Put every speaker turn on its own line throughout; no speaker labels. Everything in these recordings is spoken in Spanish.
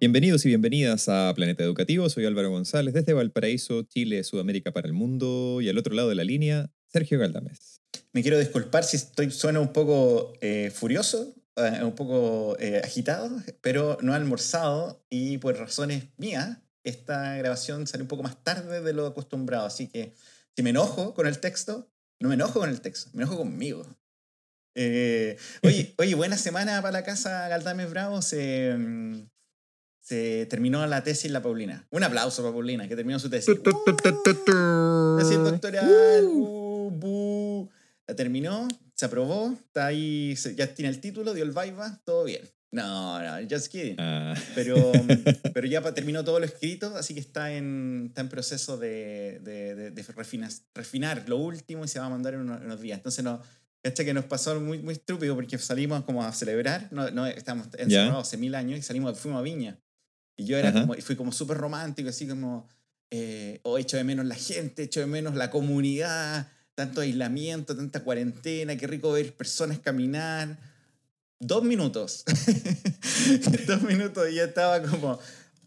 Bienvenidos y bienvenidas a Planeta Educativo. Soy Álvaro González desde Valparaíso, Chile, Sudamérica para el mundo. Y al otro lado de la línea, Sergio Galdames.
Me quiero disculpar si estoy, suena un poco eh, furioso, eh, un poco eh, agitado, pero no he almorzado y por razones mías, esta grabación sale un poco más tarde de lo acostumbrado. Así que si me enojo con el texto, no me enojo con el texto, me enojo conmigo. oye, oye, buena semana para la casa Galdames Bravo. Se, mm, se terminó la tesis la Paulina. Un aplauso para Paulina, que terminó su tesis. tesis doctoral. Uh, la terminó, se aprobó, está ahí, ya tiene el título, dio el viva, todo bien. No, no, just kidding. Ah. Pero, pero ya terminó todo lo escrito, así que está en, está en proceso de, de, de, refinar, refinar, lo último y se va a mandar en unos, días. Entonces, no, este que nos pasó muy, muy estúpido porque salimos como a celebrar, no, no estamos encerrados hace mil años y salimos, fuimos a Viña. Y yo era como, fui como súper romántico, así como, eh, oh, echo de menos la gente, echo de menos la comunidad, tanto aislamiento, tanta cuarentena, qué rico ver personas caminar. Dos minutos. Dos minutos y ya estaba como,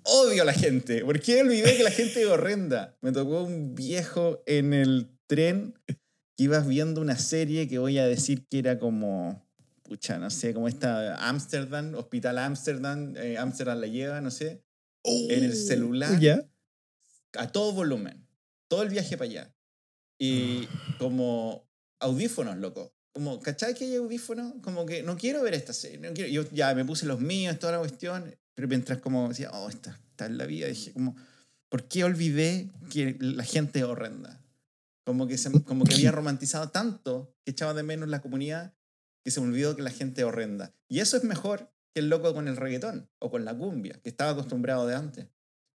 odio a la gente. ¿Por qué olvidé que la gente es horrenda? Me tocó un viejo en el tren que ibas viendo una serie que voy a decir que era como pucha, no sé, cómo está Amsterdam, Hospital Amsterdam, eh, Amsterdam la lleva, no sé, en el oh, celular, ¿Ya? a todo volumen, todo el viaje para allá. Y como audífonos, loco. Como, ¿cachai que hay audífonos? Como que no quiero ver esta serie. No quiero. Yo ya me puse los míos, toda la cuestión. Pero mientras como decía, oh, está, está en la vida, dije, como, ¿por qué olvidé que la gente es horrenda? Como que, se, como que había romantizado tanto que echaba de menos la comunidad que se me olvidó que la gente es horrenda. Y eso es mejor que el loco con el reggaetón o con la cumbia, que estaba acostumbrado de antes.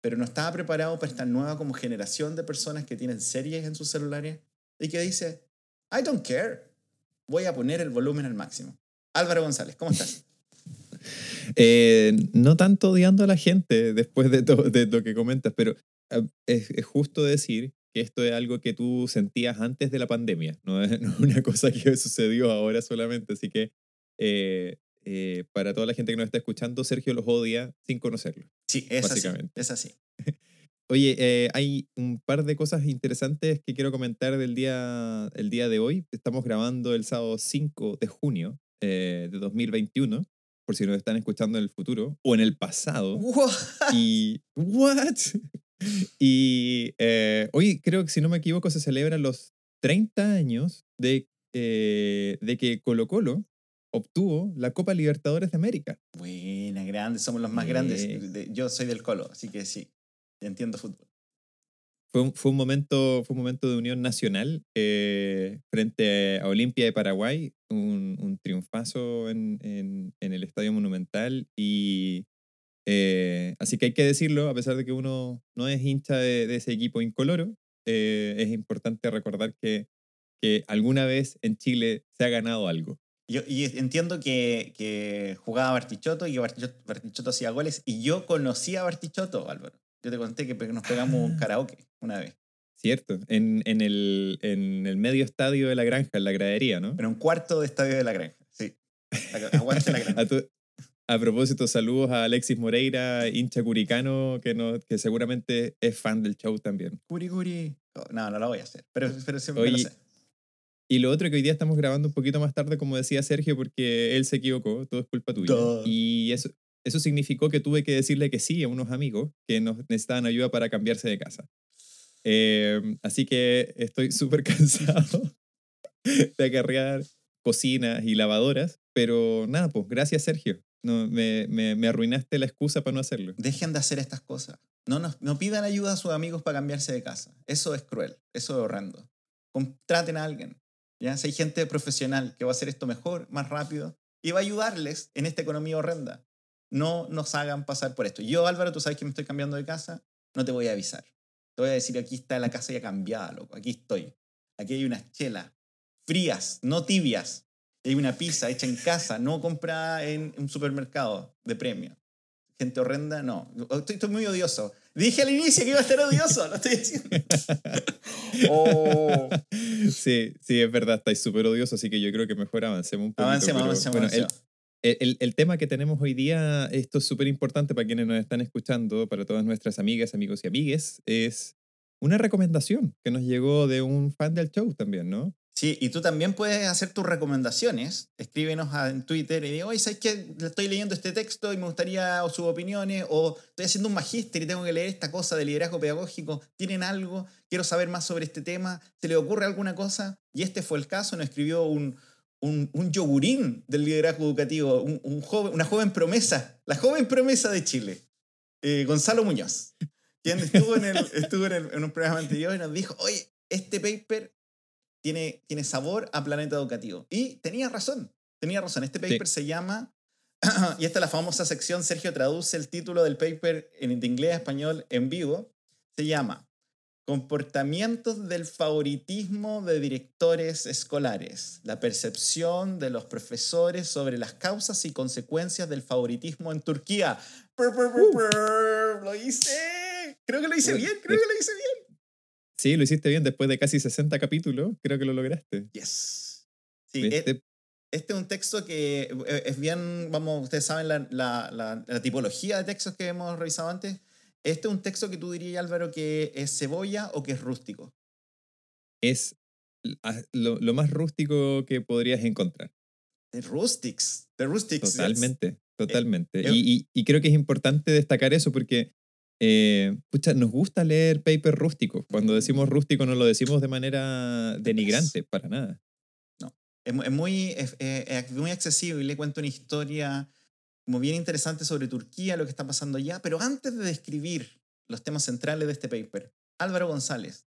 Pero no estaba preparado para esta nueva como generación de personas que tienen series en sus celulares y que dice, I don't care, voy a poner el volumen al máximo. Álvaro González, ¿cómo estás?
Eh, no tanto odiando a la gente después de, de lo que comentas, pero eh, es, es, justo decir que esto es algo que tú sentías antes de la pandemia, no es, una cosa que sucedió ahora solamente. Así que eh, eh, para toda la gente que nos está escuchando, Sergio los odia sin conocerlo.
Sí, es básicamente. así. Es así.
Oye, eh, hay un par de cosas interesantes que quiero comentar del día, el día de hoy. Estamos grabando el sábado 5 de junio de 2021 por si nos están escuchando en el futuro o en el pasado. Y, ¿what? Y eh, hoy creo que, si no me equivoco, se celebran los 30 años de, eh, de que Colo Colo obtuvo la Copa Libertadores de América.
Buena, grande, somos los más grandes. Yo soy del Colo, así que sí, entiendo fútbol.
Fue un, fue un, momento, fue un momento de unión nacional eh, frente a Olimpia de Paraguay, un, un triunfazo en, en, en, el Estadio Monumental y eh, así que hay que decirlo, a pesar de que uno no es hincha de, ese equipo incoloro, eh, es importante recordar que, que alguna vez en Chile se ha ganado algo.
Yo, y entiendo que, que jugaba Bartichotto y que Bartichotto, hacía goles y yo conocía a Bartichotto, Álvaro. Yo te conté que nos pegamos un ah. karaoke una vez.
Cierto, en, en, el, en el medio estadio de la granja, en la gradería, ¿no?
En un cuarto de estadio de la granja, sí. Aguante la granja.
A propósito, saludos a Alexis Moreira, hincha curicano, que, no, que seguramente es fan del show también.
Curi, curi. Oh, no, no lo voy a hacer, pero, pero siempre lo sé.
Y lo otro que hoy día estamos grabando un poquito más tarde, como decía Sergio, porque él se equivocó, todo es culpa tuya. Y eso, eso significó que tuve que decirle que sí a unos amigos que nos necesitaban ayuda para cambiarse de casa. Em, así que estoy súper cansado de acarrear cocinas y lavadoras, pero nada, pues gracias Sergio. No, me, me, arruinaste la excusa para no hacerlo.
Dejen de hacer estas cosas. No, no, no pidan ayuda a sus amigos para cambiarse de casa. Eso es cruel, eso es horrendo. Contraten a alguien. ¿ya? Si hay gente profesional que va a hacer esto mejor, más rápido, y va a ayudarles en esta economía horrenda. No nos hagan pasar por esto. Yo, Álvaro, tú sabes que me estoy cambiando de casa, no te voy a avisar. Te voy a decir, aquí está la casa ya cambiada, loco. Aquí estoy. Aquí hay unas chelas frías, no tibias hay una pizza hecha en casa, no comprada en un supermercado de premio. Gente horrenda, no. Estoy, estoy muy odioso. Dije al inicio que iba a estar odioso, lo estoy diciendo.
oh. Sí, sí, es verdad, estáis súper odioso, así que yo creo que mejor avancemos un poco.
Avancemos, avancemos.
el, el, tema que tenemos hoy día, esto es súper importante para quienes nos están escuchando, para todas nuestras amigas, amigos y amigues, es una recomendación que nos llegó de un fan del show también, ¿no?
Sí, y tú también puedes hacer tus recomendaciones. Escríbenos en Twitter y digo, oye, ¿sabes qué? Estoy leyendo este texto y me gustaría sus opiniones. O estoy haciendo un magíster y tengo que leer esta cosa de liderazgo pedagógico. ¿Tienen algo? Quiero saber más sobre este tema. ¿Se le ocurre alguna cosa? Y este fue el caso. Nos escribió un, un, un yogurín del liderazgo educativo, un, joven, una joven promesa, la joven promesa de Chile, eh, Gonzalo Muñoz, quien estuvo, en, el, estuvo en, en un programa anterior y nos dijo, oye, este paper tiene, tiene sabor a planeta educativo. Y tenía razón, tenía razón. Este paper se llama, y esta es la famosa sección, Sergio traduce el título del paper en inglés a español en vivo, se llama Comportamientos del favoritismo de directores escolares. La percepción de los profesores sobre las causas y consecuencias del favoritismo en Turquía. Uh. Lo hice. Creo que lo hice bien, creo que lo hice bien.
Sí, lo hiciste bien después de casi 60 capítulos. Creo que lo lograste.
Yes. Sí, e este, este es un texto que eh, es bien, vamos, ustedes saben la, la, la tipología de textos que hemos revisado antes ¿Este es un texto que tú dirías, Álvaro, que es cebolla o que es rústico?
Es lo, más rústico que podrías encontrar.
De rustics, de rustics.
Totalmente, eh, totalmente. Eh, y, creo que es importante destacar eso porque, eh, pucha, nos gusta leer paper rústico. Cuando decimos rústico no lo decimos de manera denigrante, para nada.
No, es, muy, es, es muy accesible. Cuento una historia como bien interesante sobre Turquía, lo que está pasando allá, pero antes de describir los temas centrales de este paper, Álvaro González,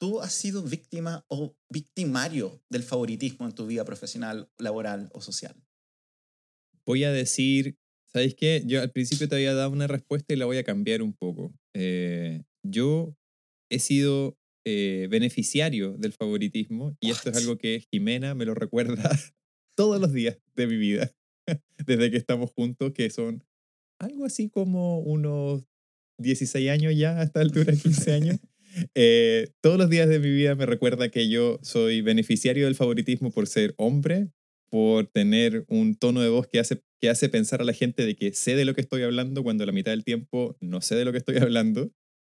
¿tú has sido víctima o victimario del favoritismo en tu vida profesional, laboral o social?
Voy a decir, ¿sabéis qué? Yo al principio te había dado una respuesta y la voy a cambiar un poco. Eh, yo he sido eh, beneficiario del favoritismo y esto es algo que Jimena me lo recuerda todos los días de mi vida. desde que estamos juntos, que son algo así como unos 16 años ya, a esta altura, 15 años. Eh, todos los días de mi vida me recuerda que yo soy beneficiario del favoritismo por ser hombre, por tener un tono de voz que hace, que hace pensar a la gente de que sé de lo que estoy hablando cuando la mitad del tiempo no sé de lo que estoy hablando.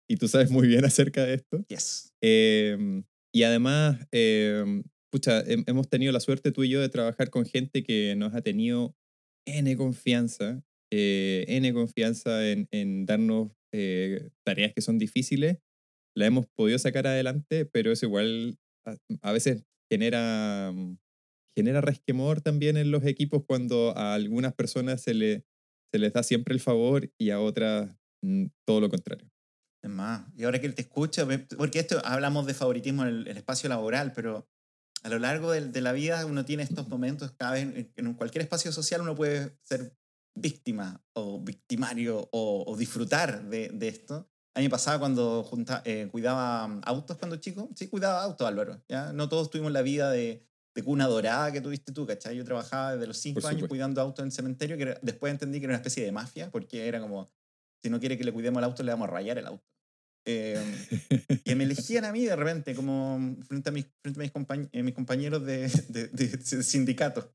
Y tú sabes muy bien acerca de esto.
Yes.
Em, y además, eh, pucha, hemos tenido la suerte tú y yo de trabajar con gente que nos ha tenido N confianza, eh, N confianza en, en darnos eh, tareas que son difíciles. La hemos podido sacar adelante, pero eso igual a, veces genera, mm, genera resquemor también en los equipos cuando a algunas personas se, le, se les da siempre el favor y a otras mm, todo lo contrario.
Es más, y ahora que él te escucha, porque esto hablamos de favoritismo en el espacio laboral, pero a lo largo de, la vida uno tiene estos momentos, cada vez en, cualquier espacio social uno puede ser víctima o victimario o, disfrutar de, esto. A mí me pasaba cuando junta, eh, cuidaba autos cuando chico. Sí, cuidaba autos, Álvaro. ¿ya? No todos tuvimos la vida de, cuna dorada que tuviste tú, ¿cachai? Yo trabajaba desde los cinco años cuidando autos en cementerio, que después entendí que era una especie de mafia, porque era como, si no quiere que le cuidemos el auto, le vamos a rayar el auto. Eh, que me elegían a mí de repente, como frente a mis, frente a mis, eh, mis compañeros de, de, sindicato.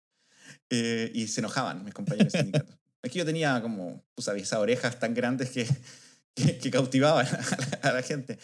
Eh, y se enojaban mis compañeros de sindicato. Es que yo tenía como, sabes, esas orejas tan grandes que, que, cautivaban a la, gente.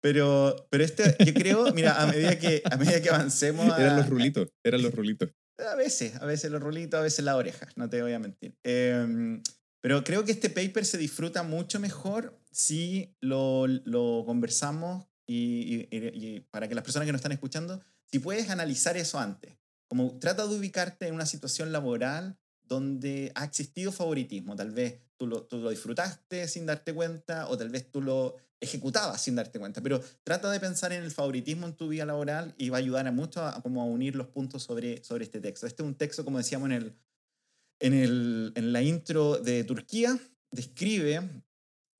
Pero, pero este, yo creo, mira, a medida que, a medida que avancemos...
eran los rulitos, eran los rulitos.
A veces, a veces los rulitos, a veces las orejas, no te voy a mentir. Em, pero creo que este paper se disfruta mucho mejor si lo, lo conversamos y, y, para que las personas que nos están escuchando, si puedes analizar eso antes. Como trata de ubicarte en una situación laboral donde ha existido favoritismo. Tal vez tú lo, tú lo disfrutaste sin darte cuenta o tal vez tú lo ejecutabas sin darte cuenta. Pero trata de pensar en el favoritismo en tu vida laboral y va a ayudar a mucho a, como a unir los puntos sobre, sobre este texto. Este es un texto, como decíamos en el, en, el, en la intro de Turquía, describe,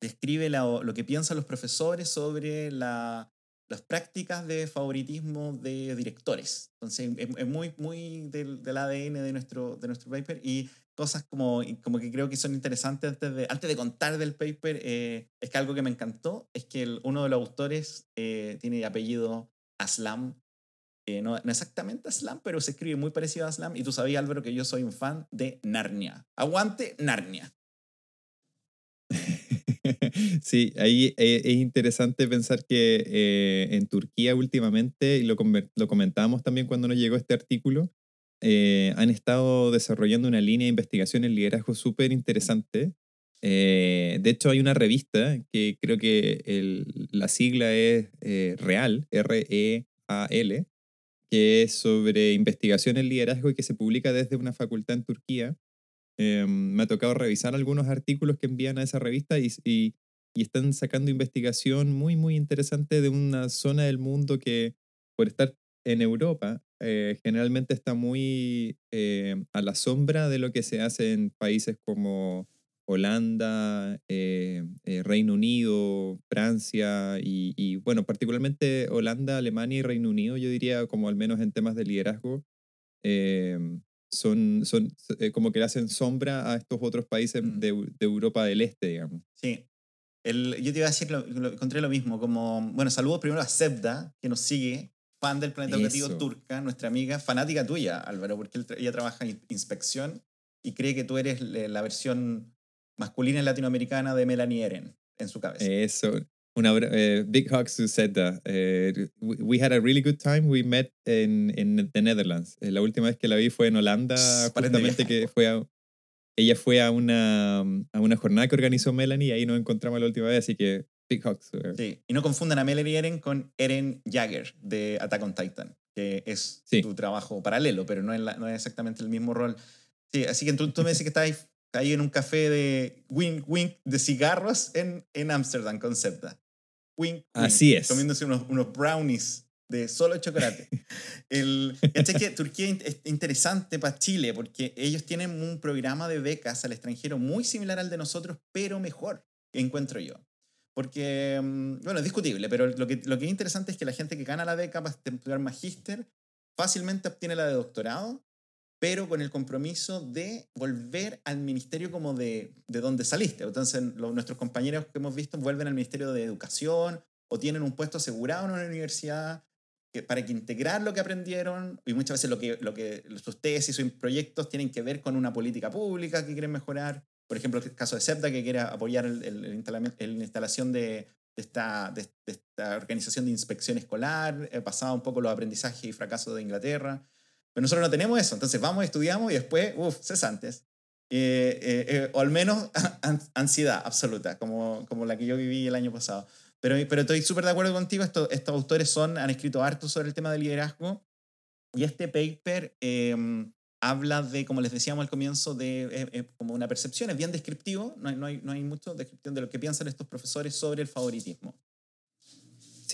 describe lo que piensan los profesores sobre la, las prácticas de favoritismo de directores. Entonces, es, muy, muy del, del, ADN de nuestro, de nuestro paper y cosas como, como que creo que son interesantes antes de, antes de contar del paper. Eh, es que algo que me encantó es que uno de los autores eh, tiene apellido Aslam eh, no, no, exactamente a Slam, pero se escribe muy parecido a Slam. Y tú sabías, Álvaro, que yo soy un fan de Narnia. Aguante Narnia.
Sí, ahí eh, es interesante pensar que eh, en Turquía últimamente, y lo, lo comentábamos también cuando nos llegó este artículo, han estado desarrollando una línea de investigación en liderazgo súper interesante. de hecho, hay una revista que creo que el, la sigla es Real, R-E-A-L, que es sobre investigación en liderazgo y que se publica desde una facultad en Turquía. Em, me ha tocado revisar algunos artículos que envían a esa revista y, y, están sacando investigación muy, muy interesante de una zona del mundo que, por estar en Europa, eh, generalmente está muy eh, a la sombra de lo que se hace en países como Holanda, eh, Reino Unido, Francia y, bueno, particularmente Holanda, Alemania y Reino Unido, yo diría como al menos en temas de liderazgo, eh, son, son como que le hacen sombra a estos otros países mm. de, Europa del Este, digamos.
Sí. El, yo te iba a decir, lo, encontré lo mismo, como, bueno, saludos primero a Sebda, que nos sigue, fan del Planeta Educativo Turca, nuestra amiga, fanática tuya, Álvaro, porque ella trabaja en inspección y cree que tú eres la versión masculina latinoamericana de Melanie Eren en su cabeza.
Eso. Una, uh, big hugs to Zeta. Uh, we, had a really good time. We met in, in the Netherlands. Eh, la última vez que la vi fue en Holanda, justamente que fue a, ella fue a una, a una jornada que organizó Melanie y ahí nos encontramos la última vez, así que big hugs.
Sí, y no confundan a Melanie Eren con Eren Jagger de Attack on Titan, que es tu trabajo paralelo, pero no es, no es exactamente el mismo rol. Sí, así que tú, tú me dices que estás ahí en un café de wink wink de cigarros en Ámsterdam con Septa. Wink,
Así es.
Comiéndose unos, unos brownies de solo chocolate. El, que Turquía es interesante para Chile porque ellos tienen un programa de becas al extranjero muy similar al de nosotros, pero mejor, encuentro yo. Porque, mm, bueno, es discutible, pero lo que, lo que es interesante es que la gente que gana la beca para estudiar magíster fácilmente obtiene la de doctorado pero con el compromiso de volver al ministerio como de, de donde saliste. Entonces, nuestros compañeros que hemos visto vuelven al Ministerio de Educación o tienen un puesto asegurado en una universidad que, para que integrar lo que aprendieron y muchas veces lo que, lo que sus tesis o proyectos tienen que ver con una política pública que quieren mejorar. Por ejemplo, el caso de SEPTA, que quiere apoyar el, la instalación de, de, esta, de, esta organización de inspección escolar, eh, basada un poco los aprendizajes y fracasos de Inglaterra. Pero nosotros no tenemos eso, entonces vamos, estudiamos y después, uff, cesantes. Eh, eh, eh, o al menos ansiedad absoluta, como, como la que yo viví el año pasado. Pero, pero estoy súper de acuerdo contigo, estos, estos autores son, han escrito harto sobre el tema del liderazgo y este paper em, habla de, como les decíamos al comienzo, de como una percepción, es bien descriptivo, no hay, no hay, no hay mucho descripción de lo que piensan estos profesores sobre el favoritismo.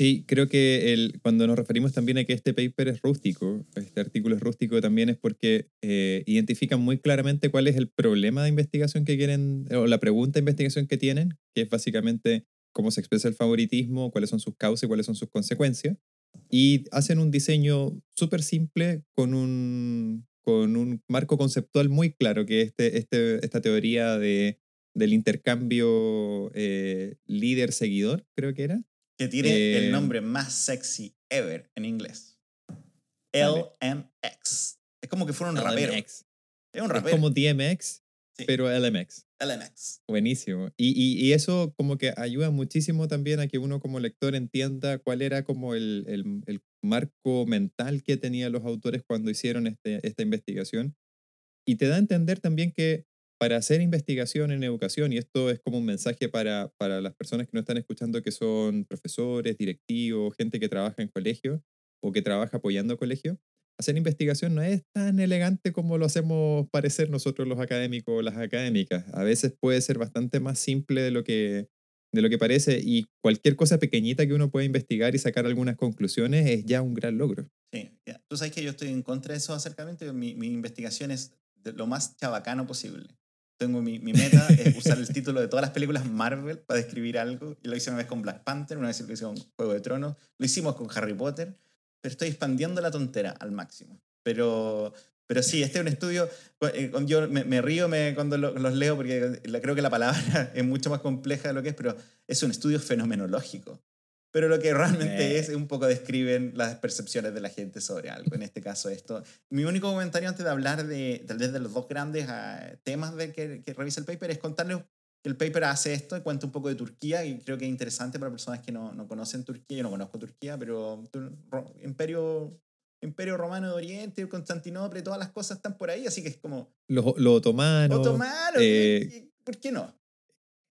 Sí, creo que el, cuando nos referimos también a que este paper es rústico, este artículo es rústico también es porque eh, identifican muy claramente cuál es el problema de investigación que quieren, o la pregunta de investigación que tienen, que es básicamente cómo se expresa el favoritismo, cuáles son sus causas y cuáles son sus consecuencias. Y hacen un diseño súper simple con un, con un marco conceptual muy claro, que es este, este, esta teoría de, del intercambio eh, líder-seguidor, creo que era
que tiene el eh, nombre más sexy ever en inglés. LMX. Es como que fuera un rapero. Es
un rapero. Es como DMX, pero LMX.
LMX.
Buenísimo. Y, y, eso como que ayuda muchísimo también a que uno como lector entienda cuál era como el, el, el marco mental que tenían los autores cuando hicieron este, esta investigación. Y te da a entender también que para hacer investigación en educación, y esto es como un mensaje para, para las personas que no están escuchando, que son profesores, directivos, gente que trabaja en colegio o que trabaja apoyando colegio, hacer investigación no es tan elegante como lo hacemos parecer nosotros los académicos o las académicas. A veces puede ser bastante más simple de lo que, de lo que parece y cualquier cosa pequeñita que uno pueda investigar y sacar algunas conclusiones es ya un gran logro.
Sí, tú sabes que yo estoy en contra de esos acercamientos. Mi, investigación es lo más chabacano posible tengo mi, mi meta es usar el título de todas las películas Marvel para describir algo. Y lo hice una vez con Black Panther, una vez lo hice con Juego de Tronos, lo hicimos con Harry Potter, pero estoy expandiendo la tontera al máximo. Pero, pero sí, este es un estudio, eh, yo me, me río me, cuando los leo porque creo que la palabra es mucho más compleja de lo que es, pero es un estudio fenomenológico. Pero lo que realmente es, un poco describen las percepciones de la gente sobre algo, en este caso esto. Mi único comentario antes de hablar de, tal vez de los dos grandes ah, temas de que, que revisa el paper es contarles que el paper hace esto y cuenta un poco de Turquía y creo que es interesante para personas que no, no conocen Turquía, yo no conozco Turquía, pero Imperio Imperio Romano de Oriente, Constantinopla, todas las cosas están por ahí, así que es como...
Los, otomanos.
Otomanos, eh, ¿por qué no?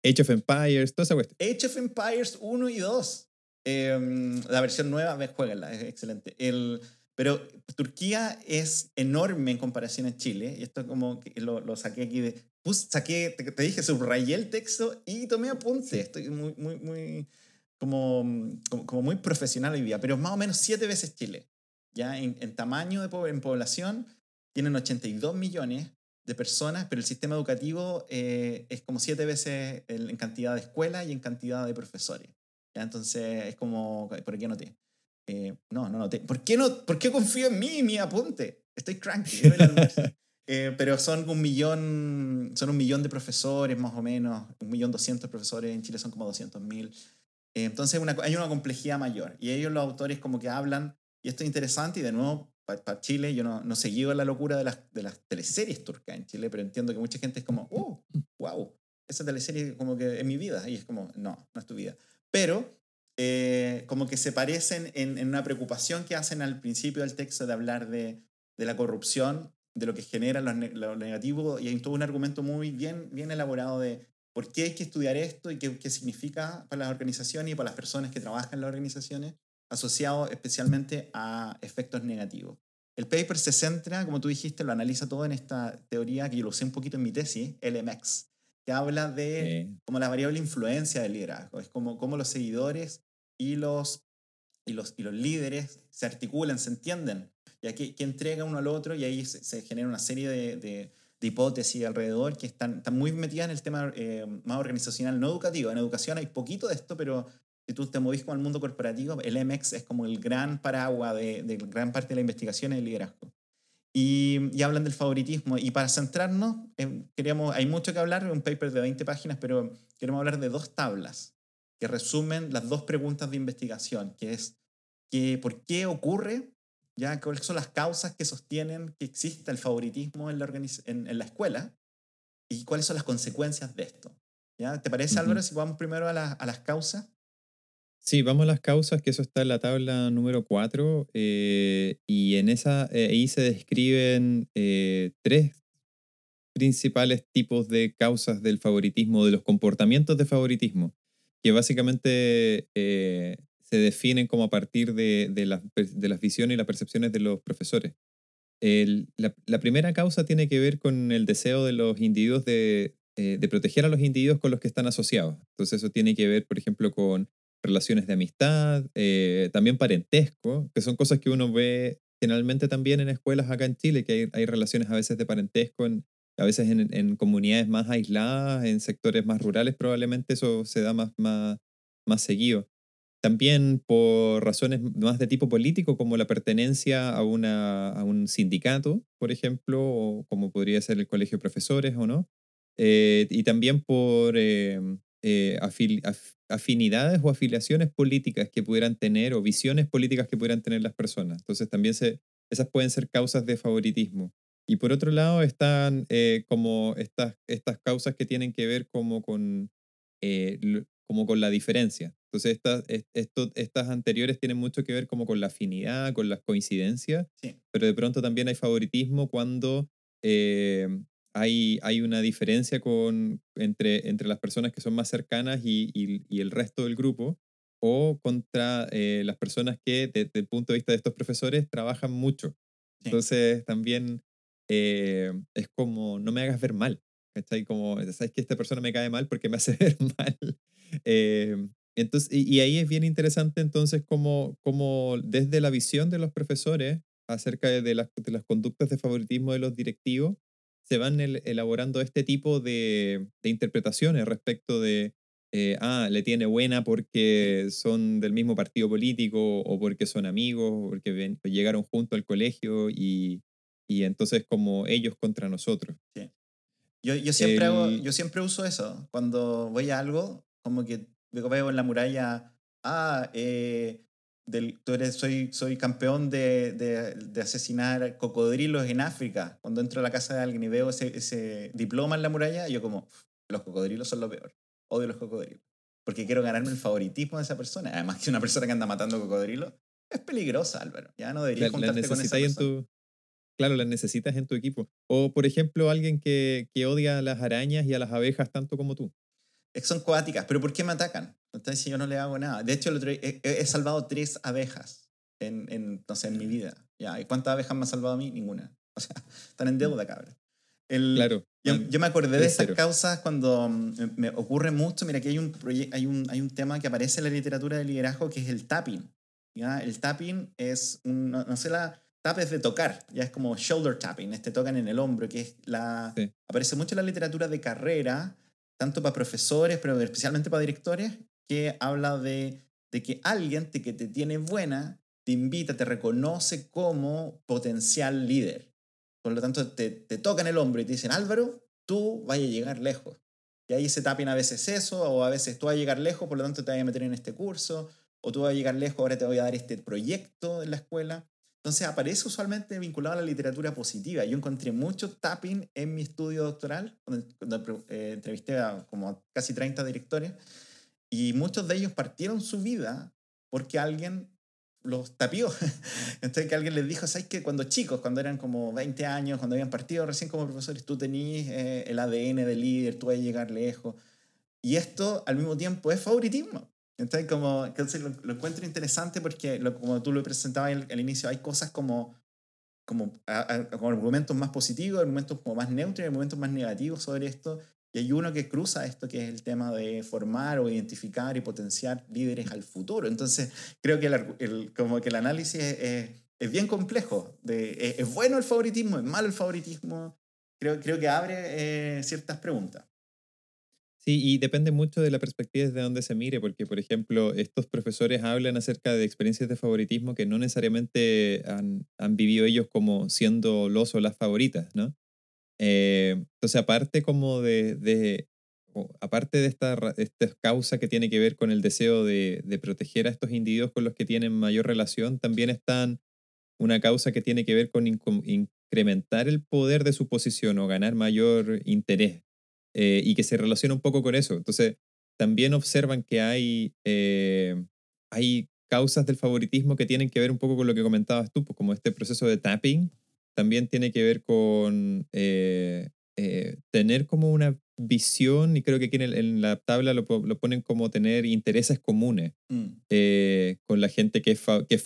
Age of Empires, toda esa cuestión.
Age of Empires 1 y 2. Em, la versión nueva, jueguenla, es excelente. El, pero Turquía es enorme en comparación a Chile, y esto como que lo, lo saqué aquí de... Pues saqué, te, te, dije, subrayé el texto y tomé apuntes. Estoy muy, muy, muy... Como, como, como muy profesional hoy día, pero más o menos siete veces Chile. Ya en, tamaño de en población tienen 82 millones de personas, pero el sistema educativo eh, es como siete veces en cantidad de escuelas y en cantidad de profesores. ¿Ya? Entonces es como, ¿por qué noté? Eh, no, no noté. ¿Por qué, no, ¿Por qué confío en mí, mi apunte? Estoy cranky. eh, pero son un millón, son un millón de profesores más o menos, un millón doscientos profesores, en Chile son como doscientos mil. Eh, entonces una, hay una complejidad mayor. Y ellos los autores como que hablan y esto es interesante y de nuevo, para Chile, yo no, no seguí la locura de las, de las teleseries turcas en Chile, pero entiendo que mucha gente es como, oh, wow, esa teleserie como que es mi vida. Y es como, no, no es tu vida. Pero eh, como que se parecen en, en, una preocupación que hacen al principio del texto de hablar de, de la corrupción, de lo que genera lo, lo, negativo, y hay todo un argumento muy bien, bien elaborado de por qué hay que estudiar esto y qué, qué significa para las organizaciones y para las personas que trabajan en las organizaciones asociado especialmente a efectos negativos. El paper se centra, como tú dijiste, lo analiza todo en esta teoría que yo lo usé un poquito en mi tesis, LMX, que habla de como la variable influencia del liderazgo. Es como, como los seguidores y los, y, los, y los líderes se articulan, se entienden, y aquí que entrega uno al otro y ahí se, genera una serie de, de, hipótesis alrededor que están, están muy metidas en el tema eh, más organizacional, no educativo. En educación hay poquito de esto, pero si tú te movís con el mundo corporativo, el MX es como el gran paraguas de, de gran parte de la investigación y el liderazgo. Y, y, hablan del favoritismo. Y para centrarnos, eh, queríamos, hay mucho que hablar, un paper de 20 páginas, pero queremos hablar de dos tablas que resumen las dos preguntas de investigación, que es que, ¿por qué ocurre? ¿Ya? ¿Cuáles son las causas que sostienen que exista el favoritismo en la, en, en la escuela? ¿Y cuáles son las consecuencias de esto? ¿Ya? ¿Te parece, Álvaro, si vamos primero a, a las causas?
Sí, vamos a las causas, que eso está en la tabla número 4, eh, y en esa, eh, ahí se describen eh, tres principales tipos de causas del favoritismo, de los comportamientos de favoritismo, que básicamente se definen como a partir de, de, las, de, las, visiones y las percepciones de los profesores. la, la, primera causa tiene que ver con el deseo de los individuos de, de proteger a los individuos con los que están asociados. Entonces eso tiene que ver, por ejemplo, con relaciones de amistad, eh, también parentesco, que son cosas que uno ve generalmente también en escuelas acá en Chile, que hay, hay relaciones a veces de parentesco, en, a veces en, en, comunidades más aisladas, en sectores más rurales, probablemente eso se da más, más, más seguido. También por razones más de tipo político, como la pertenencia a, una, a un sindicato, por ejemplo, o como podría ser el colegio de profesores o no. Eh, y también por eh, eh, afinidades o afiliaciones políticas que pudieran tener o visiones políticas que pudieran tener las personas. Entonces también se, esas pueden ser causas de favoritismo. Y por otro lado están eh, como estas, estas causas que tienen que ver como con, eh, como con la diferencia. Entonces estas, esto, estas anteriores tienen mucho que ver como con la afinidad, con las coincidencias, pero de pronto también hay favoritismo cuando hay, hay una diferencia con, entre, entre las personas que son más cercanas y, y, el resto del grupo, o contra eh, las personas que, desde el punto de vista de estos profesores, trabajan mucho. Entonces, también eh, es como, no me hagas ver mal. ¿Cachai? Como, sabes que esta persona me cae mal porque me hace ver mal. Eh, entonces, y, y, ahí es bien interesante, entonces, como, como desde la visión de los profesores acerca de las, de las conductas de favoritismo de los directivos, se van elaborando este tipo de, interpretaciones respecto de, eh, ah, le tiene buena porque son del mismo partido político o porque son amigos, o porque llegaron juntos al colegio y, y, entonces como ellos contra nosotros.
Sí. Yo, yo, siempre yo siempre uso eso. Cuando voy a algo, como que veo en la muralla ah, eh, del, tú eres, soy, soy campeón de, de, de, asesinar cocodrilos en África. Cuando entro a la casa de alguien y veo ese, ese diploma en la muralla, yo como, los cocodrilos son lo peor. Odio los cocodrilos. Porque quiero ganarme el favoritismo de esa persona. Además que una persona que anda matando cocodrilos es peligrosa, Álvaro. Ya no deberías la, juntarte con esa persona.
tu, claro, las necesitas en tu equipo. O, por ejemplo, alguien que, que odia a las arañas y a las abejas tanto como tú.
Son coáticas, pero ¿por qué me atacan? Entonces, si yo no le hago nada. De hecho, he, he, salvado tres abejas en, en, no sé, en mi vida. ¿Ya? ¿Y cuántas abejas me han salvado a mí? Ninguna. O sea, están en deuda, cabrón. El, claro. Yo, yo, me acordé de estas causas cuando mm, me ocurre mucho. Mira, aquí hay un, hay, un, hay un tema que aparece en la literatura de liderazgo que es el tapping. ¿ya? El tapping es, un, no, sé, la tap es de tocar, ya es como shoulder tapping, este tocan en el hombro, que es la... Aparece mucho en la literatura de carrera, tanto para profesores, pero especialmente para directores, que habla de, de que alguien que te tiene buena te invita, te reconoce como potencial líder. Por lo tanto, te, te tocan el hombro y te dicen, Álvaro, tú vas a llegar lejos. Y ahí se tapen a veces eso, o a veces tú vas a llegar lejos, por lo tanto te vas a meter en este curso, o tú vas a llegar lejos, ahora te voy a dar este proyecto en la escuela. Entonces aparece usualmente vinculado a la literatura positiva. Yo encontré mucho tapping en mi estudio doctoral, cuando, eh, entrevisté a como casi 30 directores, y muchos de ellos partieron su vida porque alguien los tapió. Entonces que alguien les dijo, ¿sabes que Cuando chicos, cuando eran como 20 años, cuando habían partido recién como profesores, tú tenías eh, el ADN de líder, tú vas a llegar lejos. Y esto al mismo tiempo es favoritismo. Entonces, como, entonces lo, encuentro interesante porque, lo, como tú lo presentabas al, al, inicio, hay cosas como, como, como argumentos más positivos, argumentos como más neutros y argumentos más negativos sobre esto. Y hay uno que cruza esto, que es el tema de formar o identificar y potenciar líderes al futuro. Entonces, creo que el, como que el análisis es, es, bien complejo. De, es, bueno el favoritismo? ¿Es malo el favoritismo? Creo, creo que abre eh, ciertas preguntas.
Sí, y depende mucho de la perspectiva desde donde se mire, porque, por ejemplo, estos profesores hablan acerca de experiencias de favoritismo que no necesariamente han, han vivido ellos como siendo los o las favoritas, ¿no? Eh, entonces, aparte como de, de aparte de esta, esta causa que tiene que ver con el deseo de, de, proteger a estos individuos con los que tienen mayor relación, también están una causa que tiene que ver con incrementar el poder de su posición o ganar mayor interés eh, y que se relaciona un poco con eso. Entonces, también observan que hay, eh, hay causas del favoritismo que tienen que ver un poco con lo que comentabas tú, pues como este proceso de tapping, también tiene que ver con eh, tener como una visión, y creo que aquí en, la tabla lo, lo, ponen como tener intereses comunes mm. con la gente que es, que,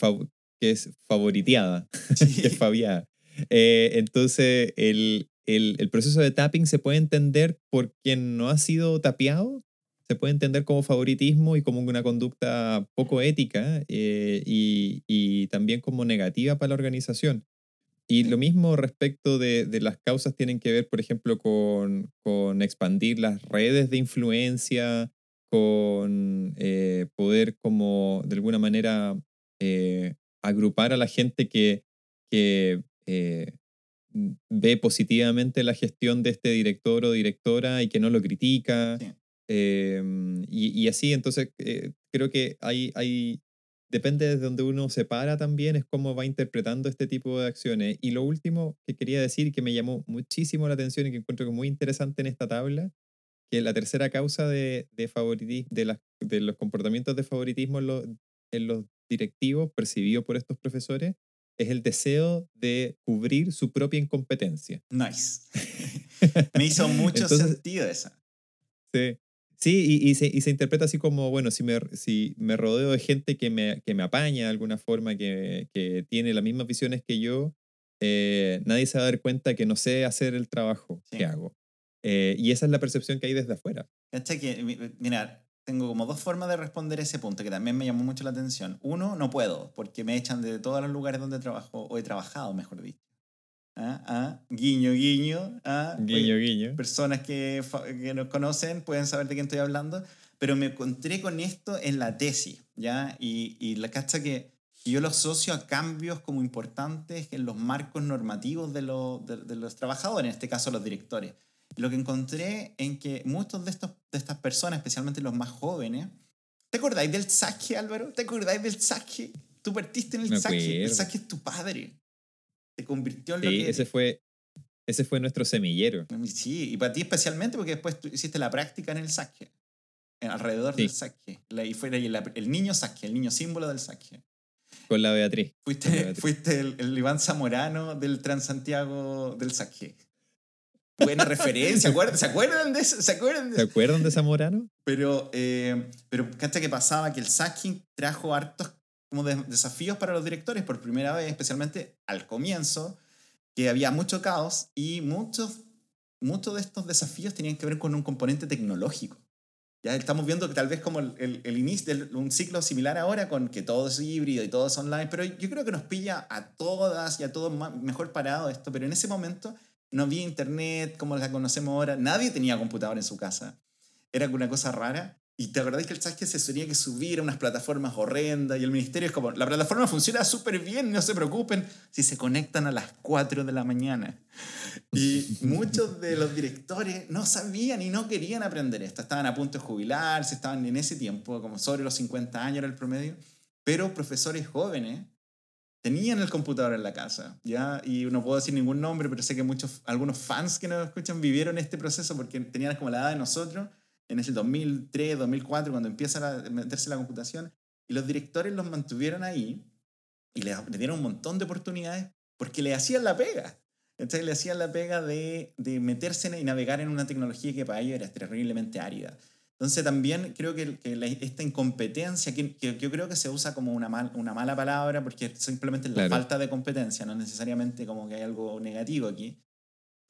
que es favoriteada, que es fabiada. entonces, el, el, proceso de tapping se puede entender por quien no ha sido tapeado, se puede entender como favoritismo y como una conducta poco ética eh, y, también como negativa para la organización. Y lo mismo respecto de, las causas tienen que ver, por ejemplo, con, expandir las redes de influencia, con eh, poder como de alguna manera eh, agrupar a la gente que ve positivamente la gestión de este director o directora y que no lo critica. Em, y, así, entonces, eh, creo que hay, hay, depende de donde uno se para también, es cómo va interpretando este tipo de acciones. Y lo último que quería decir, que me llamó muchísimo la atención y que encuentro muy interesante en esta tabla, que la tercera causa de, de, favoritismo, de, de los comportamientos de favoritismo en los, en los directivos percibidos por estos profesores es el deseo de cubrir su propia incompetencia.
Nice. me hizo mucho sentido esa.
Sí. Sí, y, y, se, y, se, interpreta así como, bueno, si me, si me rodeo de gente que me, que me apaña de alguna forma, que, que tiene las mismas visiones que yo, eh, nadie se va a dar cuenta que no sé hacer el trabajo que hago. Eh, y esa es la percepción que hay desde afuera.
Que, mira, tengo como dos formas de responder ese punto que también me llamó mucho la atención. Uno, no puedo, porque me echan de todos los lugares donde trabajo, o he trabajado, mejor dicho. ¿Ah? ¿Ah? Guiño, guiño. ¿Ah?
Guiño, guiño.
Personas que, que nos conocen pueden saber de quién estoy hablando, pero me encontré con esto en la tesis, ¿ya? Y, y la cacha que yo lo asocio a cambios como importantes en los marcos normativos de, los de, de los trabajadores, en este caso los directores lo que encontré en que muchos de, estos, de estas personas, especialmente los más jóvenes, ¿Te acordáis del saque, Álvaro? ¿Te acordáis del saque? Tú partiste en el
Me
saque. El saque es tu padre. Te convirtió en lo
Sí,
que
ese fue, ese fue nuestro semillero.
Sí, y para ti especialmente porque después tú hiciste la práctica en el saque. en- Alrededor
Sí.
del saque. La- Y fue el, el niño saque, el niño símbolo del saque.
Con la Beatriz.
Fuiste,
Beatriz.
fuiste el, el Iván Zamorano del Transantiago del saque. Buena referencia, ¿acuerdan- ¿se acuerdan de eso? ¿Se acuerdan de
¿Se acuerdan de Zamorano?
Pero, eh, pero ¿cacha que pasaba? Que el sacking trajo hartos como de- desafíos para los directores por primera vez, especialmente al comienzo, que había mucho caos y muchos, muchos de estos desafíos tenían que ver con un componente tecnológico. Ya estamos viendo que tal vez como el, el- el inicio de un ciclo similar ahora con que todo es híbrido y todo es online, pero yo creo que nos pilla a todas y a todos mejor parado esto, pero en ese momento no había internet como la conocemos ahora, nadie tenía computador en su casa era una cosa rara. Y te acordás que el Sasuke se tenía que subir a unas plataformas horrendas y el ministerio es como, la plataforma funciona súper bien, no se preocupen si se conectan a las 4 de la mañana. Y muchos de los directores no sabían y no querían aprender esto. Estaban a punto de jubilarse, estaban en ese tiempo, como sobre los 50 años era el promedio. Pero profesores jóvenes tenían el computador en la casa, ¿ya? Y no puedo decir ningún nombre, pero sé que muchos, algunos fans que nos escuchan vivieron este proceso porque tenían como la edad de nosotros, en ese 2003, 2004, cuando empieza a meterse la computación, y los directores los mantuvieron ahí y les, dieron un montón de oportunidades porque le hacían la pega. Entonces le hacían la pega de, de meterse y navegar en una tecnología que para ellos era terriblemente árida. Entonces también creo que, que la- esta incompetencia, que, que yo creo que se usa como una, mal- una mala palabra porque simplemente es la
Claro.
falta de competencia, no necesariamente como que hay algo negativo aquí.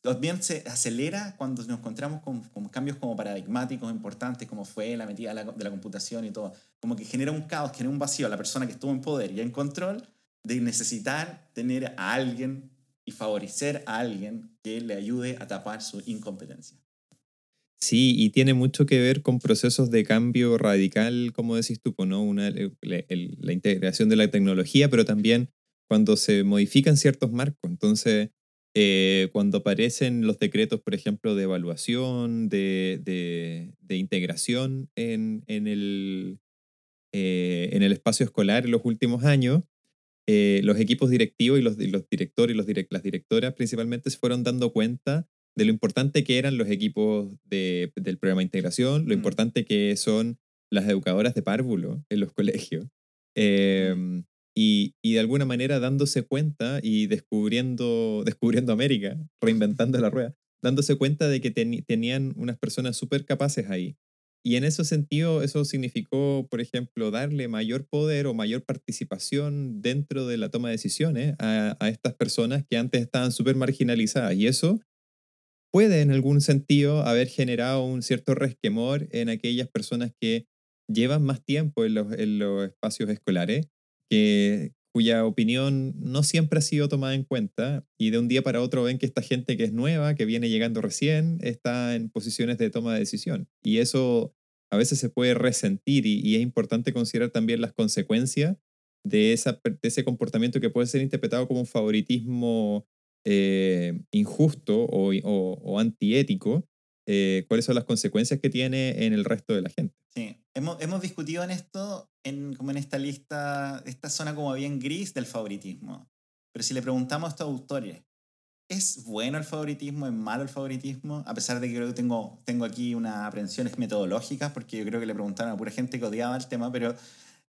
También se acelera cuando nos encontramos con, con cambios como paradigmáticos importantes, como fue la metida de la, de la computación y todo. Como que genera un caos, genera un vacío a la persona que estuvo en poder y en control de necesitar tener a alguien y favorecer a alguien que le ayude a tapar su incompetencia.
Sí, y tiene mucho que ver con procesos de cambio radical, como decís tú, ¿no? Una, la integración de la tecnología, pero también cuando se modifican ciertos marcos. Entonces, eh, cuando aparecen los decretos, por ejemplo, de evaluación, de, de- integración en, en el, eh, en el espacio escolar en los últimos años, eh, los equipos directivos y los, los directores y los direc- las directoras principalmente se fueron dando cuenta de lo importante que eran los equipos de- del programa de integración, lo
Mm.
importante que son las educadoras de párvulo en los colegios. Eh, y, y de alguna manera dándose cuenta y descubriendo, descubriendo América, reinventando la rueda, dándose cuenta de que tenían unas personas súper capaces ahí. Y en ese sentido, eso significó, por ejemplo, darle mayor poder o mayor participación dentro de la toma de decisiones a, a estas personas que antes estaban súper marginalizadas. Y eso puede en algún sentido haber generado un cierto resquemor en aquellas personas que llevan más tiempo en los, espacios escolares, cuya opinión no siempre ha sido tomada en cuenta y de un día para otro ven que esta gente que es nueva, que viene llegando recién, está en posiciones de toma de decisión. Y eso a veces se puede resentir y, es importante considerar también las consecuencias de, de ese comportamiento que puede ser interpretado como un favoritismo eh, injusto o, o, o antiético, eh, cuáles son las consecuencias que tiene en el resto de la gente.
Sí, hemos, hemos discutido en esto, en, como en esta lista, esta zona como bien gris del favoritismo. Pero si le preguntamos a estos autores, ¿es bueno el favoritismo? ¿Es malo el favoritismo? A pesar de que creo que tengo, tengo aquí unas aprensiones metodológicas, porque yo creo que le preguntaron a pura gente que odiaba el tema, pero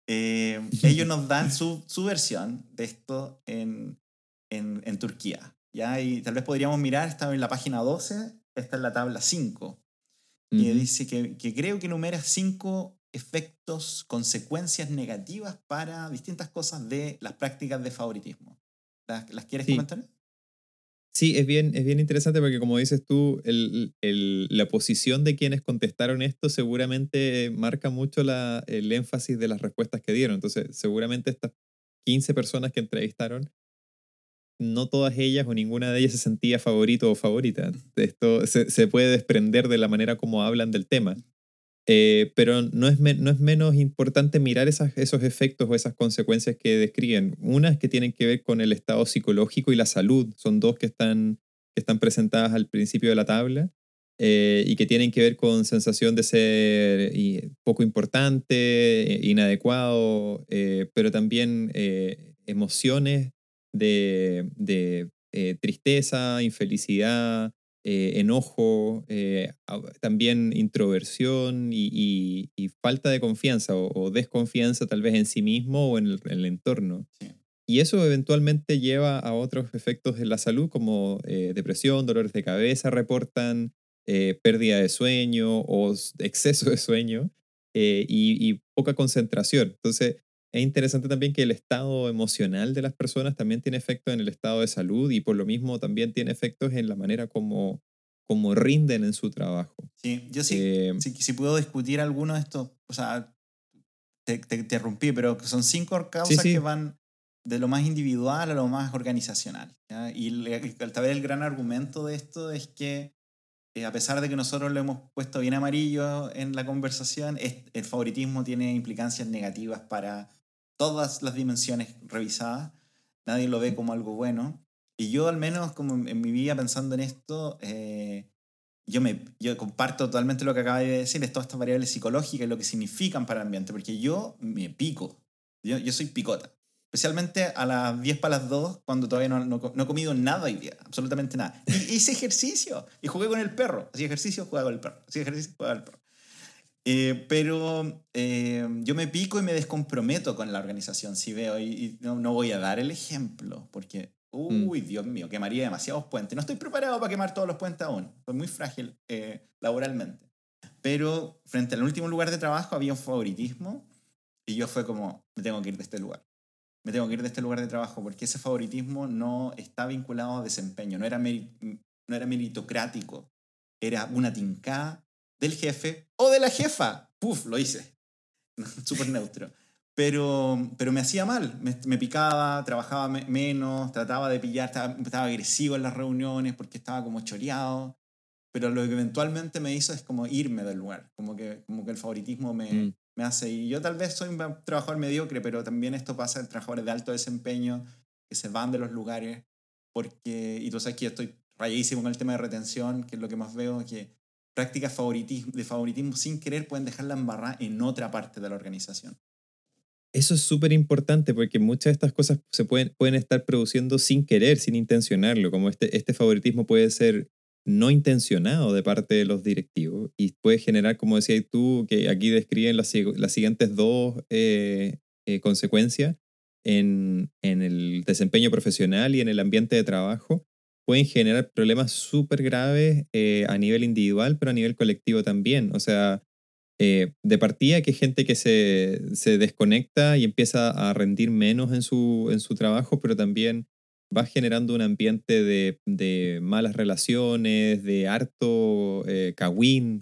eh, ellos nos dan su, su versión de esto en, en, en Turquía. ¿Ya? Y tal vez podríamos mirar, estaba en la página 12, esta es la tabla 5 y
Ujú.
dice que, que creo que enumera cinco efectos, consecuencias negativas para distintas cosas de las prácticas de favoritismo. ¿Las, las quieres
Sí.
comentar?
Sí, es bien, es bien interesante porque como dices tú, el, el- la posición de quienes contestaron esto seguramente marca mucho la, el énfasis de las respuestas que dieron. Entonces, seguramente estas 15 personas que entrevistaron, no todas ellas o ninguna de ellas se sentía favorito o favorita. Esto se, se puede desprender de la manera como hablan del tema. Eh, pero no es, no es menos importante mirar esas, esos efectos o esas consecuencias que describen. Unas que tienen que ver con el estado psicológico y la salud, son dos que están, que están presentadas al principio de la tabla. eh, y que tienen que ver con sensación de ser poco importante, inadecuado, pero también emociones de, de tristeza, infelicidad, eh, enojo, eh, también introversión y, falta de confianza o, desconfianza tal vez en sí mismo o en el, entorno. Y eso eventualmente lleva a otros efectos en la salud como eh, depresión, dolores de cabeza, reportan pérdida de sueño o exceso de sueño y, y poca concentración. Entonces, es interesante también que el estado emocional de las personas también tiene efectos en el estado de salud y por lo mismo también tiene efectos en la manera como, como rinden en su trabajo.
Sí, yo sí, eh, si, puedo discutir alguno de estos, o sea, te, te, interrumpí, pero son cinco causas que van de lo más individual a lo más organizacional. Y tal vez el gran argumento de esto es que eh, a pesar de que nosotros lo hemos puesto bien amarillo en la conversación, el favoritismo tiene implicancias negativas para todas las dimensiones revisadas, nadie lo ve como algo bueno. Y yo al menos como en mi vida pensando en esto, eh, yo, me, yo comparto totalmente lo que acaba de decir, es todas estas variables psicológicas y lo que significan para el ambiente, porque yo me pico, yo, yo soy picota. Especialmente a las 10 para las 2, cuando todavía no, no, he comido nada hoy día, absolutamente nada. Y hice ejercicio y jugué con el perro. Hacía ejercicio, jugaba con el perro. Hacía ejercicio, jugaba con el perro. Eh, pero eh, yo me pico y me descomprometo con la organización si veo, y, no, no, voy a dar el ejemplo, porque, mm. uy, Dios mío, quemaría demasiados puentes. No estoy preparado para quemar todos los puentes aún, soy muy frágil eh, laboralmente. Pero frente al último lugar de trabajo había un favoritismo y yo fue como, me tengo que ir de este lugar. Me tengo que ir de este lugar de trabajo porque ese favoritismo no está vinculado a desempeño, no era, no era meritocrático, era una tincada del jefe o de la jefa. Puf, lo hice. Súper neutro. Pero, pero me hacía mal, me, picaba, trabajaba menos, trataba de pillar, estaba, agresivo en las reuniones porque estaba como choreado. Pero lo que eventualmente me hizo es como irme del lugar, como que, como que el favoritismo me, mm. me hace. Y yo tal vez soy un trabajador mediocre, pero también esto pasa en trabajadores de alto desempeño que se van de los lugares porque, y tú sabes que yo estoy rayísimo con el tema de retención, que es lo que más veo, que prácticas de favoritismo sin querer pueden dejarla embarrada en otra parte de la organización.
Eso es súper importante porque muchas de estas cosas se pueden, pueden estar produciendo sin querer, sin intencionarlo, como este, este favoritismo puede ser no intencionado de parte de los directivos y puede generar, como decías tú, que aquí describen las, las siguientes dos eh, eh, consecuencias en, en, el desempeño profesional y en el ambiente de trabajo, pueden generar problemas súper graves eh, a nivel individual, pero a nivel colectivo también. O sea, eh, de partida que gente que se, se, desconecta y empieza a rendir menos en su, en su trabajo, pero también va generando un ambiente de, de malas relaciones, de harto eh,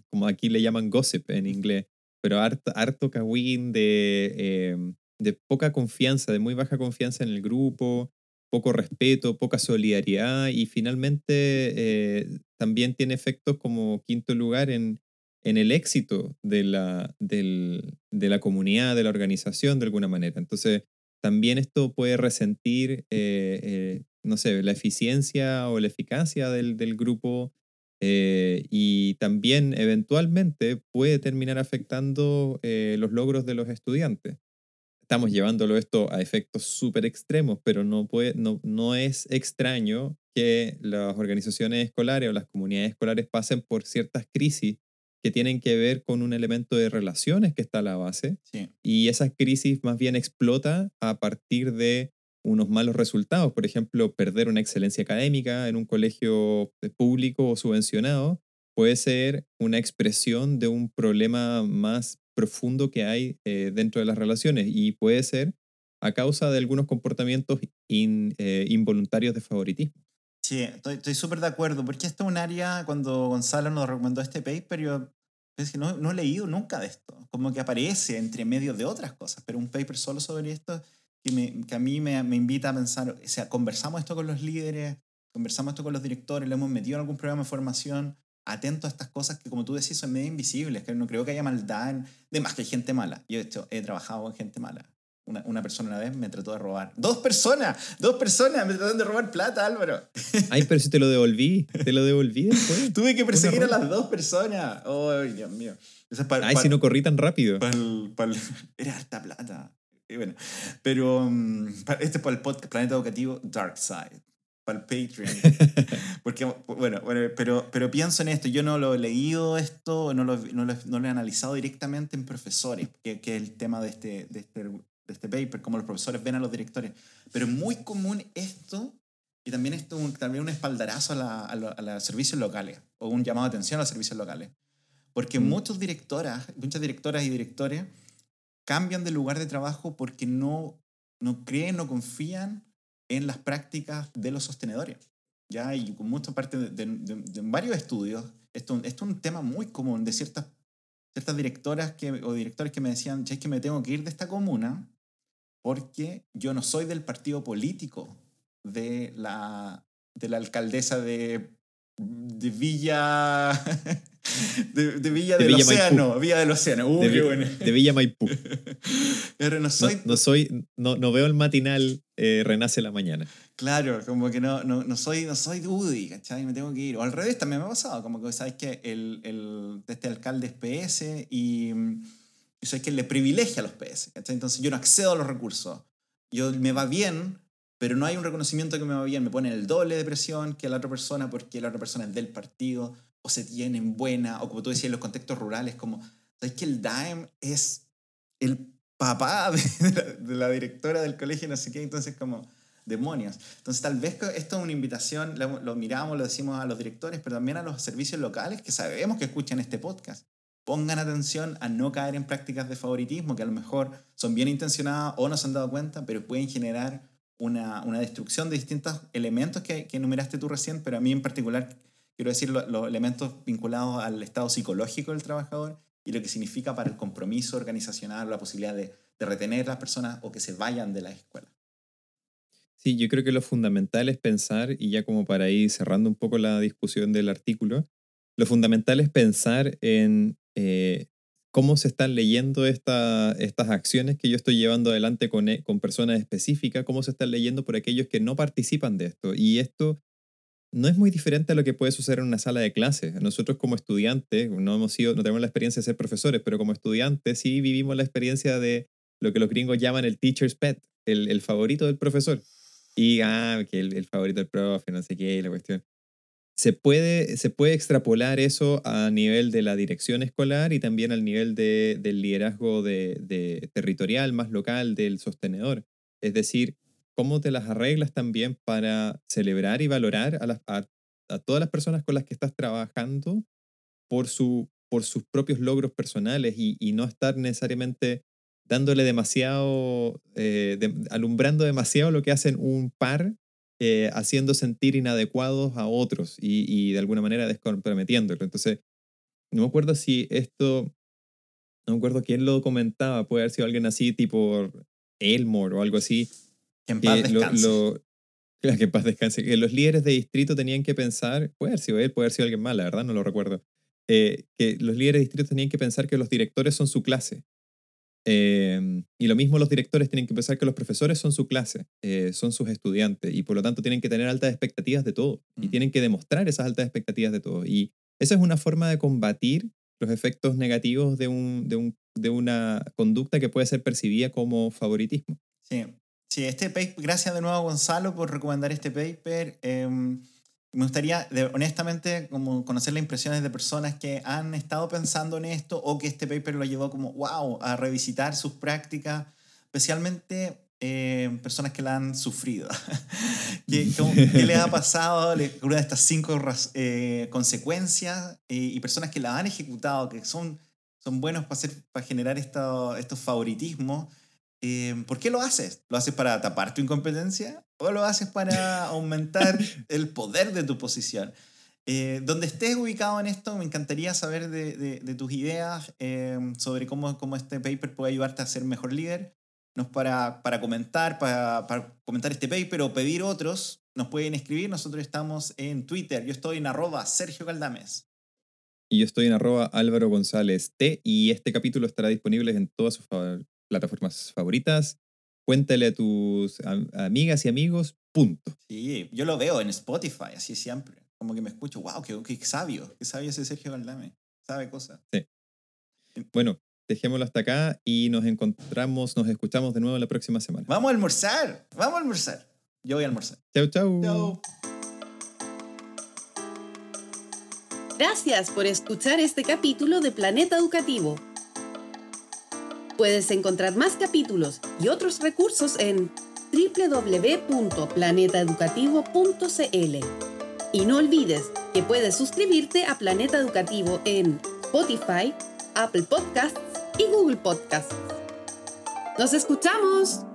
como aquí le llaman gossip en inglés, pero harto, harto de, eh, de poca confianza, de muy baja confianza en el grupo, poco respeto, poca solidaridad y finalmente eh, también tiene efectos como quinto lugar en, en el éxito de la, del, de la comunidad, de la organización de alguna manera. Entonces, también esto puede resentir, eh, eh, no sé, la eficiencia o la eficacia del, del grupo y también eventualmente puede terminar afectando los logros de los estudiantes estamos llevándolo esto a efectos súper extremos, pero no, puede, no, no es extraño que las organizaciones escolares o las comunidades escolares pasen por ciertas crisis que tienen que ver con un elemento de relaciones que está a la base. Y esa crisis más bien explota a partir de unos malos resultados. Por ejemplo, perder una excelencia académica en un colegio público o subvencionado puede ser una expresión de un problema más profundo que hay eh, dentro de las relaciones y puede ser a causa de algunos comportamientos eh, involuntarios de favoritismo.
Sí, estoy súper de acuerdo, porque esto es un área, cuando Gonzalo nos recomendó este paper, yo es que no, no, he leído nunca de esto, como que aparece entre medio de otras cosas, pero un paper solo sobre esto que, me, que a mí me, me, invita a pensar, o sea, conversamos esto con los líderes, conversamos esto con los directores, lo hemos metido en algún programa de formación, atento a estas cosas que, como tú decís, son medio invisibles, que no creo que haya maldad. En... De más que hay gente mala. Yo, de hecho, he trabajado con gente mala. una, una, persona una vez me trató de robar. ¡Dos personas! ¡Dos personas! Me trataron de robar plata, Álvaro.
Ay, pero si te lo devolví. Te lo devolví después.
Tuve que perseguir a las dos personas. ¡Ay, Dios mío!
Ay, si no corrí tan rápido.
era alta plata. bueno, pero um, este es para el podcast Planeta Educativo Dark Side para el Patreon. Porque, bueno, bueno pero, pero pienso en esto. Yo no lo he leído esto, no lo, no lo, no lo he analizado directamente en profesores, que, que, es el tema de este, de, este, de este paper, cómo los profesores ven a los directores. Pero es muy común esto, y también esto un, también un espaldarazo a, la, a, los servicios locales, o un llamado de atención a los servicios locales. Porque mm. muchos directoras, muchas directoras y directores cambian de lugar de trabajo porque no, no creen, no confían en las prácticas de los sostenedores. ¿ya? Y con mucha parte de, de, varios estudios, esto, esto, es un tema muy común de ciertas, ciertas directoras que, o directores que me decían, che, es que me tengo que ir de esta comuna porque yo no soy del partido político de la, de la alcaldesa de, de Villa... De, Villa del Océano, Villa del Océano. Uh,
de, Villa Maipú.
Pero no soy...
No, soy, no, no, veo el matinal eh, Renace la mañana.
Claro, como que no, no, no soy, no soy Woody, ¿cachai? Me tengo que ir. O al revés también me ha pasado, como que sabes que el, el, este alcalde es PS y, y sabes que le privilegia a los PS, ¿cachai? Entonces yo no accedo a los recursos. Yo me va bien, pero no hay un reconocimiento que me va bien. Me ponen el doble de presión que la otra persona porque la otra persona es del partido o se tienen buena, o como tú decías, en los contextos rurales, como, ¿sabes que el DAEM es el papá de la, directora del colegio, no sé qué? Entonces, como, demonios. Entonces, tal vez esto es una invitación, lo, miramos, lo decimos a los directores, pero también a los servicios locales que sabemos que escuchan este podcast. Pongan atención a no caer en prácticas de favoritismo que a lo mejor son bien intencionadas o no se han dado cuenta, pero pueden generar una, una destrucción de distintos elementos que, que enumeraste tú recién, pero a mí en particular quiero decir, los elementos vinculados al estado psicológico del trabajador y lo que significa para el compromiso organizacional, la posibilidad de, de retener a las personas o que se vayan de la escuela.
Sí, yo creo que lo fundamental es pensar, y ya como para ir cerrando un poco la discusión del artículo, lo fundamental es pensar en eh, cómo se están leyendo esta, estas acciones que yo estoy llevando adelante con, con personas específicas, cómo se están leyendo por aquellos que no participan de esto. Y esto no es muy diferente a lo que puede suceder en una sala de clases. Nosotros como estudiantes, no, hemos sido, no tenemos la experiencia de ser profesores, pero como estudiantes sí vivimos la experiencia de lo que los gringos llaman el teacher's pet, el, el favorito del profesor. Y, ah, que el, el, favorito del profe, no sé qué, la cuestión. Se puede, se puede extrapolar eso a nivel de la dirección escolar y también al nivel de, del liderazgo de, de territorial más local del sostenedor. Es decir, cómo te las arreglas también para celebrar y valorar a, las, a, todas las personas con las que estás trabajando por, su, por sus propios logros personales y, y no estar necesariamente dándole demasiado, eh, alumbrando demasiado lo que hacen un par, eh, haciendo sentir inadecuados a otros y, y de alguna manera descomprometiéndolo. Entonces, no me acuerdo si esto, no me acuerdo quién lo comentaba, puede haber sido alguien así tipo Elmore o algo así,
que en paz descanse.
que en paz descanse. Que los líderes de distrito tenían que pensar, puede haber sido él, puede haber sido alguien más, la verdad no lo recuerdo, eh, que los líderes de distrito tenían que pensar que los directores son su clase. Em, y lo mismo los directores tienen que pensar que los profesores son su clase, eh, son sus estudiantes, y por lo tanto tienen que tener altas expectativas de todo, y mm. tienen que demostrar esas altas expectativas de todo. Y esa es una forma de combatir los efectos negativos de, un, de, un, de una conducta que puede ser percibida como favoritismo.
Sí, Sí, este paper, gracias de nuevo a Gonzalo por recomendar este paper. Em, me gustaría, honestamente, como conocer las impresiones de personas que han estado pensando en esto o que este paper lo llevó como, wow, a revisitar sus prácticas, especialmente eh, personas que la han sufrido. ¿Qué, ¿Qué, les ha pasado? Una de estas cinco eh, consecuencias eh, y personas que la han ejecutado, que son, son buenos para, hacer, para generar esto, estos favoritismos Em, ¿Por qué lo haces? ¿Lo haces para tapar tu incompetencia o lo haces para aumentar el poder de tu posición? Eh, donde estés ubicado en esto, me encantaría saber de, de, tus ideas em, sobre cómo, cómo este paper puede ayudarte a ser mejor líder. Nos para, para comentar, para, para, comentar este paper o pedir otros, nos pueden escribir. Nosotros estamos en Twitter. Yo estoy en arroba Sergio Caldames.
Y yo estoy en arroba Álvaro González T. Y este capítulo estará disponible en todas sus plataformas favoritas. Cuéntale a tus amigas y amigos, punto.
Sí, yo lo veo en Spotify, así siempre. Como que me escucho, wow, qué, qué sabio, qué sabio ese Sergio Galdame. Sabe cosas.
Sí. Bueno, dejémoslo hasta acá y nos encontramos, nos escuchamos de nuevo la próxima semana.
Vamos a almorzar, vamos a almorzar. Yo voy a almorzar.
Chau, chau.
Chao.
Gracias por escuchar este capítulo de Planeta Educativo. Puedes encontrar más capítulos y otros recursos en www.planetaeducativo.cl. Y no olvides que puedes suscribirte a Planeta Educativo en Spotify, Apple Podcasts y Google Podcasts. ¡Nos escuchamos!